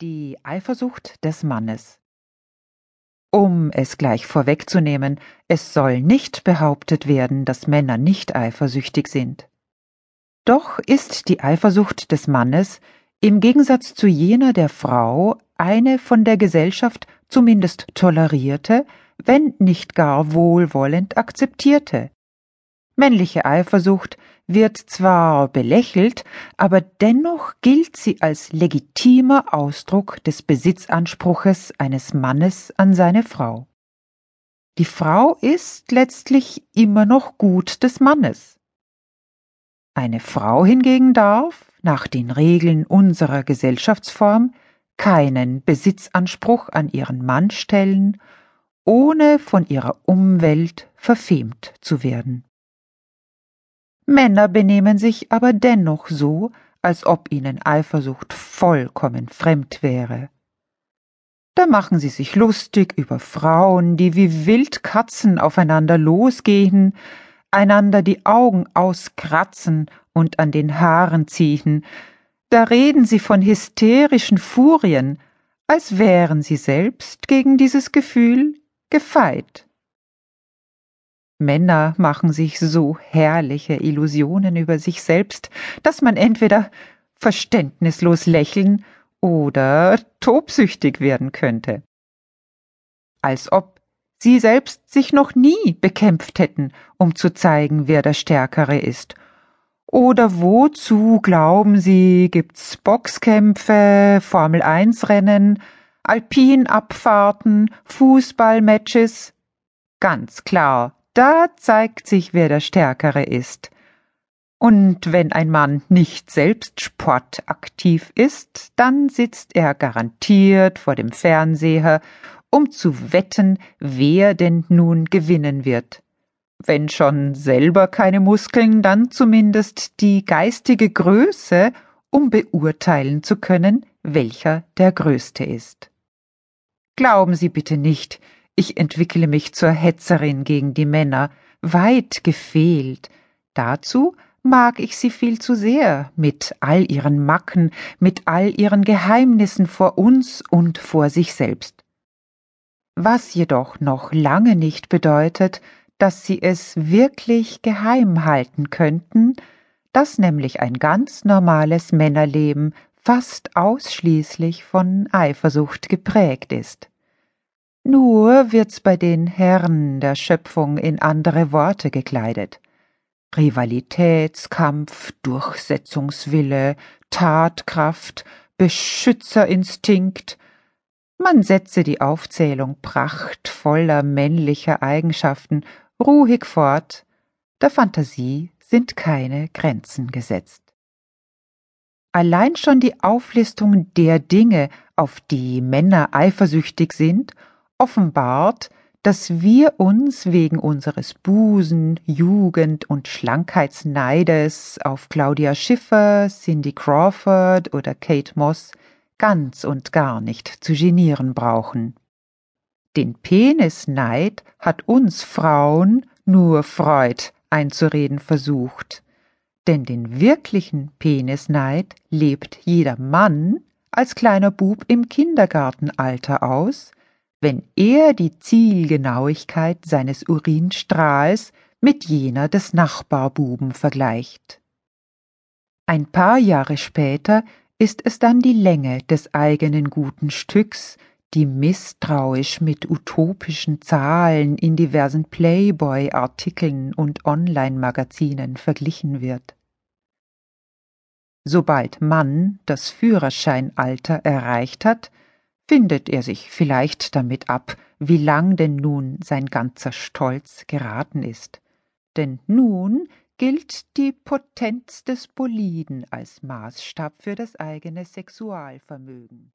Die Eifersucht des Mannes. Um es gleich vorwegzunehmen, es soll nicht behauptet werden, dass Männer nicht eifersüchtig sind. Doch ist die Eifersucht des Mannes im Gegensatz zu jener der Frau eine von der Gesellschaft zumindest tolerierte, wenn nicht gar wohlwollend akzeptierte. Männliche Eifersucht wird zwar belächelt, aber dennoch gilt sie als legitimer Ausdruck des Besitzanspruches eines Mannes an seine Frau. Die Frau ist letztlich immer noch Gut des Mannes. Eine Frau hingegen darf, nach den Regeln unserer Gesellschaftsform, keinen Besitzanspruch an ihren Mann stellen, ohne von ihrer Umwelt verfemt zu werden. Männer benehmen sich aber dennoch so, als ob ihnen Eifersucht vollkommen fremd wäre. Da machen sie sich lustig über Frauen, die wie Wildkatzen aufeinander losgehen, einander die Augen auskratzen und an den Haaren ziehen, da reden sie von hysterischen Furien, als wären sie selbst gegen dieses Gefühl gefeit. Männer machen sich so herrliche Illusionen über sich selbst, dass man entweder verständnislos lächeln oder tobsüchtig werden könnte. Als ob sie selbst sich noch nie bekämpft hätten, um zu zeigen, wer der Stärkere ist. Oder wozu, glauben Sie, gibt's Boxkämpfe, Formel 1 Rennen, Alpinabfahrten, Fußballmatches? Ganz klar, da zeigt sich, wer der Stärkere ist. Und wenn ein Mann nicht selbst sportaktiv ist, dann sitzt er garantiert vor dem Fernseher, um zu wetten, wer denn nun gewinnen wird. Wenn schon selber keine Muskeln, dann zumindest die geistige Größe, um beurteilen zu können, welcher der Größte ist. Glauben Sie bitte nicht, ich entwickle mich zur Hetzerin gegen die Männer, weit gefehlt. Dazu mag ich sie viel zu sehr, mit all ihren Macken, mit all ihren Geheimnissen vor uns und vor sich selbst. Was jedoch noch lange nicht bedeutet, dass sie es wirklich geheim halten könnten, dass nämlich ein ganz normales Männerleben fast ausschließlich von Eifersucht geprägt ist. Nur wird's bei den Herren der Schöpfung in andere Worte gekleidet. Rivalitätskampf, Durchsetzungswille, Tatkraft, Beschützerinstinkt. Man setze die Aufzählung prachtvoller männlicher Eigenschaften ruhig fort, der Fantasie sind keine Grenzen gesetzt. Allein schon die Auflistung der Dinge, auf die Männer eifersüchtig sind offenbart, dass wir uns wegen unseres Busen, Jugend und Schlankheitsneides auf Claudia Schiffer, Cindy Crawford oder Kate Moss ganz und gar nicht zu genieren brauchen. Den Penisneid hat uns Frauen nur Freud einzureden versucht, denn den wirklichen Penisneid lebt jeder Mann als kleiner Bub im Kindergartenalter aus, wenn er die Zielgenauigkeit seines Urinstrahls mit jener des Nachbarbuben vergleicht. Ein paar Jahre später ist es dann die Länge des eigenen guten Stücks, die misstrauisch mit utopischen Zahlen in diversen Playboy-Artikeln und Online-Magazinen verglichen wird. Sobald Mann das Führerscheinalter erreicht hat, findet er sich vielleicht damit ab, wie lang denn nun sein ganzer Stolz geraten ist. Denn nun gilt die Potenz des Boliden als Maßstab für das eigene Sexualvermögen.